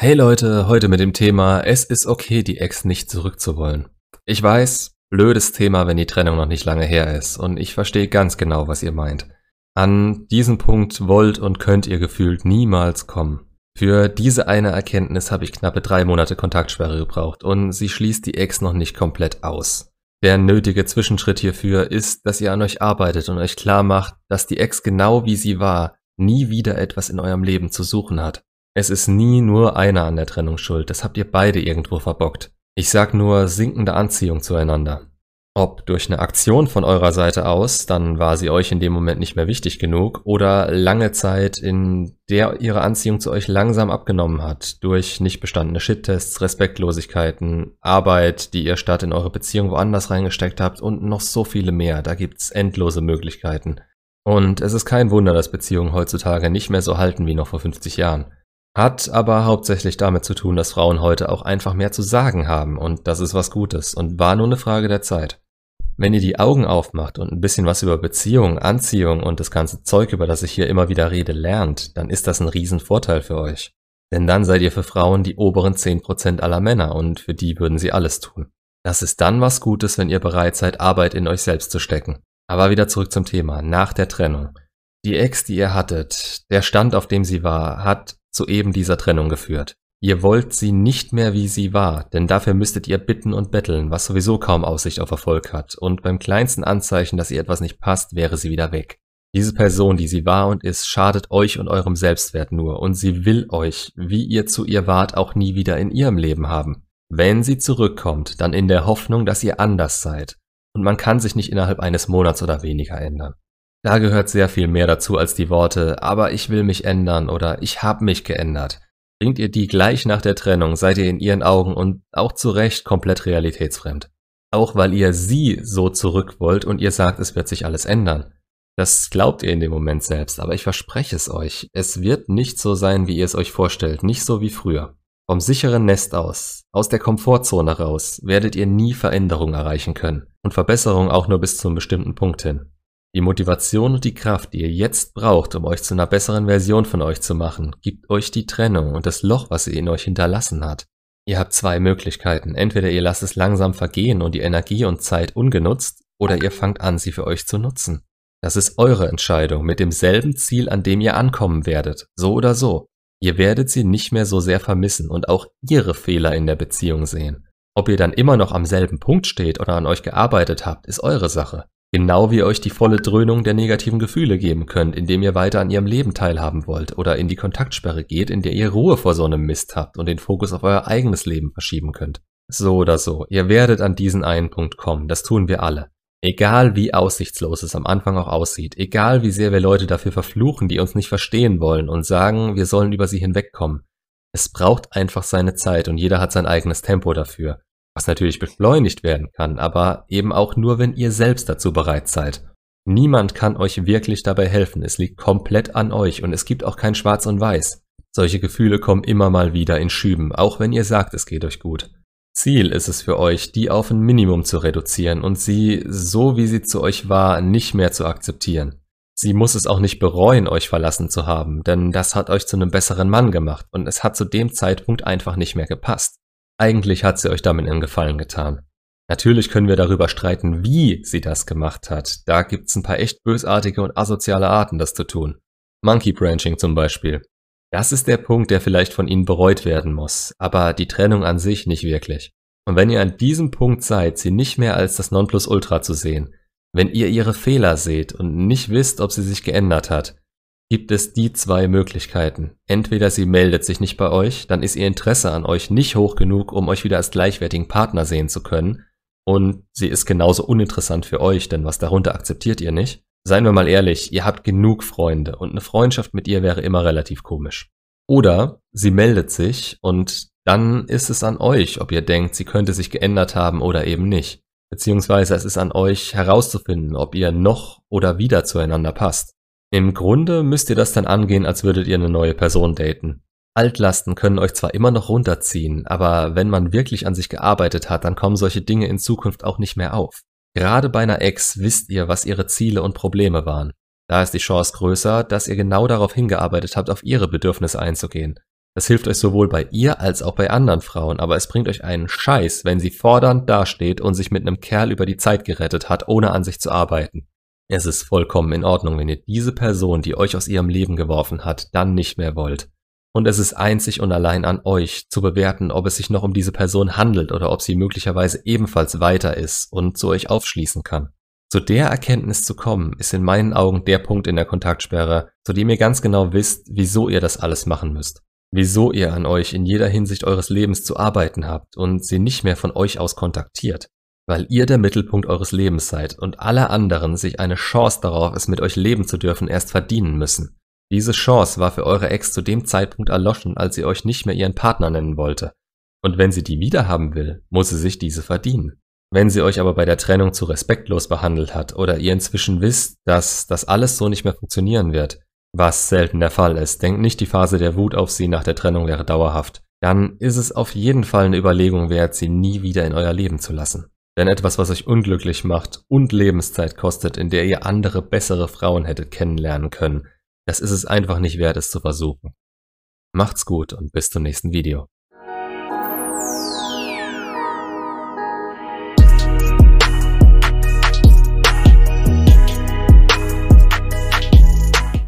Hey Leute, heute mit dem Thema Es ist okay, die Ex nicht zurückzuwollen. Ich weiß, blödes Thema, wenn die Trennung noch nicht lange her ist und ich verstehe ganz genau, was ihr meint. An diesen Punkt wollt und könnt ihr gefühlt niemals kommen. Für diese eine Erkenntnis habe ich knappe drei Monate Kontaktsperre gebraucht und sie schließt die Ex noch nicht komplett aus. Der nötige Zwischenschritt hierfür ist, dass ihr an euch arbeitet und euch klar macht, dass die Ex genau wie sie war, nie wieder etwas in eurem Leben zu suchen hat. Es ist nie nur einer an der Trennung schuld, das habt ihr beide irgendwo verbockt. Ich sag nur sinkende Anziehung zueinander. Ob durch eine Aktion von eurer Seite aus, dann war sie euch in dem Moment nicht mehr wichtig genug, oder lange Zeit, in der ihre Anziehung zu euch langsam abgenommen hat, durch nicht bestandene Shit-Tests, Respektlosigkeiten, Arbeit, die ihr statt in eure Beziehung woanders reingesteckt habt und noch so viele mehr, da gibt's endlose Möglichkeiten. Und es ist kein Wunder, dass Beziehungen heutzutage nicht mehr so halten wie noch vor 50 Jahren. Hat aber hauptsächlich damit zu tun, dass Frauen heute auch einfach mehr zu sagen haben und das ist was Gutes und war nur eine Frage der Zeit. Wenn ihr die Augen aufmacht und ein bisschen was über Beziehung, Anziehung und das ganze Zeug, über das ich hier immer wieder rede, lernt, dann ist das ein Riesenvorteil für euch. Denn dann seid ihr für Frauen die oberen 10% aller Männer und für die würden sie alles tun. Das ist dann was Gutes, wenn ihr bereit seid, Arbeit in euch selbst zu stecken. Aber wieder zurück zum Thema, nach der Trennung. Die Ex, die ihr hattet, der Stand, auf dem sie war, hat zu eben dieser Trennung geführt. Ihr wollt sie nicht mehr wie sie war, denn dafür müsstet ihr bitten und betteln, was sowieso kaum Aussicht auf Erfolg hat, und beim kleinsten Anzeichen, dass ihr etwas nicht passt, wäre sie wieder weg. Diese Person, die sie war und ist, schadet euch und eurem Selbstwert nur, und sie will euch, wie ihr zu ihr wart, auch nie wieder in ihrem Leben haben. Wenn sie zurückkommt, dann in der Hoffnung, dass ihr anders seid. Und man kann sich nicht innerhalb eines Monats oder weniger ändern. Da gehört sehr viel mehr dazu als die Worte, aber ich will mich ändern oder ich hab mich geändert. Bringt ihr die gleich nach der Trennung, seid ihr in ihren Augen und auch zu Recht komplett realitätsfremd. Auch weil ihr sie so zurück wollt und ihr sagt, es wird sich alles ändern. Das glaubt ihr in dem Moment selbst, aber ich verspreche es euch, es wird nicht so sein, wie ihr es euch vorstellt, nicht so wie früher. Vom sicheren Nest aus, aus der Komfortzone raus, werdet ihr nie Veränderung erreichen können und Verbesserung auch nur bis zu einem bestimmten Punkt hin. Die Motivation und die Kraft, die ihr jetzt braucht, um euch zu einer besseren Version von euch zu machen, gibt euch die Trennung und das Loch, was sie in euch hinterlassen hat. Ihr habt zwei Möglichkeiten. Entweder ihr lasst es langsam vergehen und die Energie und Zeit ungenutzt, oder ihr fangt an, sie für euch zu nutzen. Das ist eure Entscheidung mit demselben Ziel, an dem ihr ankommen werdet, so oder so. Ihr werdet sie nicht mehr so sehr vermissen und auch ihre Fehler in der Beziehung sehen. Ob ihr dann immer noch am selben Punkt steht oder an euch gearbeitet habt, ist eure Sache. Genau wie ihr euch die volle Dröhnung der negativen Gefühle geben könnt, indem ihr weiter an ihrem Leben teilhaben wollt oder in die Kontaktsperre geht, in der ihr Ruhe vor so einem Mist habt und den Fokus auf euer eigenes Leben verschieben könnt. So oder so, ihr werdet an diesen einen Punkt kommen, das tun wir alle. Egal wie aussichtslos es am Anfang auch aussieht, egal wie sehr wir Leute dafür verfluchen, die uns nicht verstehen wollen und sagen, wir sollen über sie hinwegkommen. Es braucht einfach seine Zeit und jeder hat sein eigenes Tempo dafür was natürlich beschleunigt werden kann, aber eben auch nur, wenn ihr selbst dazu bereit seid. Niemand kann euch wirklich dabei helfen, es liegt komplett an euch und es gibt auch kein Schwarz und Weiß. Solche Gefühle kommen immer mal wieder in Schüben, auch wenn ihr sagt, es geht euch gut. Ziel ist es für euch, die auf ein Minimum zu reduzieren und sie, so wie sie zu euch war, nicht mehr zu akzeptieren. Sie muss es auch nicht bereuen, euch verlassen zu haben, denn das hat euch zu einem besseren Mann gemacht und es hat zu dem Zeitpunkt einfach nicht mehr gepasst. Eigentlich hat sie euch damit einen Gefallen getan. Natürlich können wir darüber streiten, wie sie das gemacht hat. Da gibt's ein paar echt bösartige und asoziale Arten, das zu tun. Monkey Branching zum Beispiel. Das ist der Punkt, der vielleicht von ihnen bereut werden muss, aber die Trennung an sich nicht wirklich. Und wenn ihr an diesem Punkt seid, sie nicht mehr als das Nonplusultra zu sehen, wenn ihr ihre Fehler seht und nicht wisst, ob sie sich geändert hat, gibt es die zwei Möglichkeiten. Entweder sie meldet sich nicht bei euch, dann ist ihr Interesse an euch nicht hoch genug, um euch wieder als gleichwertigen Partner sehen zu können, und sie ist genauso uninteressant für euch, denn was darunter akzeptiert ihr nicht. Seien wir mal ehrlich, ihr habt genug Freunde und eine Freundschaft mit ihr wäre immer relativ komisch. Oder sie meldet sich und dann ist es an euch, ob ihr denkt, sie könnte sich geändert haben oder eben nicht. Beziehungsweise es ist an euch herauszufinden, ob ihr noch oder wieder zueinander passt. Im Grunde müsst ihr das dann angehen, als würdet ihr eine neue Person daten. Altlasten können euch zwar immer noch runterziehen, aber wenn man wirklich an sich gearbeitet hat, dann kommen solche Dinge in Zukunft auch nicht mehr auf. Gerade bei einer Ex wisst ihr, was ihre Ziele und Probleme waren. Da ist die Chance größer, dass ihr genau darauf hingearbeitet habt, auf ihre Bedürfnisse einzugehen. Das hilft euch sowohl bei ihr als auch bei anderen Frauen, aber es bringt euch einen Scheiß, wenn sie fordernd dasteht und sich mit einem Kerl über die Zeit gerettet hat, ohne an sich zu arbeiten. Es ist vollkommen in Ordnung, wenn ihr diese Person, die euch aus ihrem Leben geworfen hat, dann nicht mehr wollt. Und es ist einzig und allein an euch zu bewerten, ob es sich noch um diese Person handelt oder ob sie möglicherweise ebenfalls weiter ist und zu euch aufschließen kann. Zu der Erkenntnis zu kommen, ist in meinen Augen der Punkt in der Kontaktsperre, zu dem ihr ganz genau wisst, wieso ihr das alles machen müsst wieso ihr an euch in jeder Hinsicht eures Lebens zu arbeiten habt und sie nicht mehr von euch aus kontaktiert, weil ihr der Mittelpunkt eures Lebens seid und alle anderen sich eine Chance darauf, es mit euch leben zu dürfen, erst verdienen müssen. Diese Chance war für eure Ex zu dem Zeitpunkt erloschen, als sie euch nicht mehr ihren Partner nennen wollte. Und wenn sie die wiederhaben will, muss sie sich diese verdienen. Wenn sie euch aber bei der Trennung zu respektlos behandelt hat oder ihr inzwischen wisst, dass das alles so nicht mehr funktionieren wird, was selten der Fall ist. Denkt nicht, die Phase der Wut auf sie nach der Trennung wäre dauerhaft. Dann ist es auf jeden Fall eine Überlegung wert, sie nie wieder in euer Leben zu lassen. Denn etwas, was euch unglücklich macht und Lebenszeit kostet, in der ihr andere, bessere Frauen hättet kennenlernen können, das ist es einfach nicht wert, es zu versuchen. Macht's gut und bis zum nächsten Video.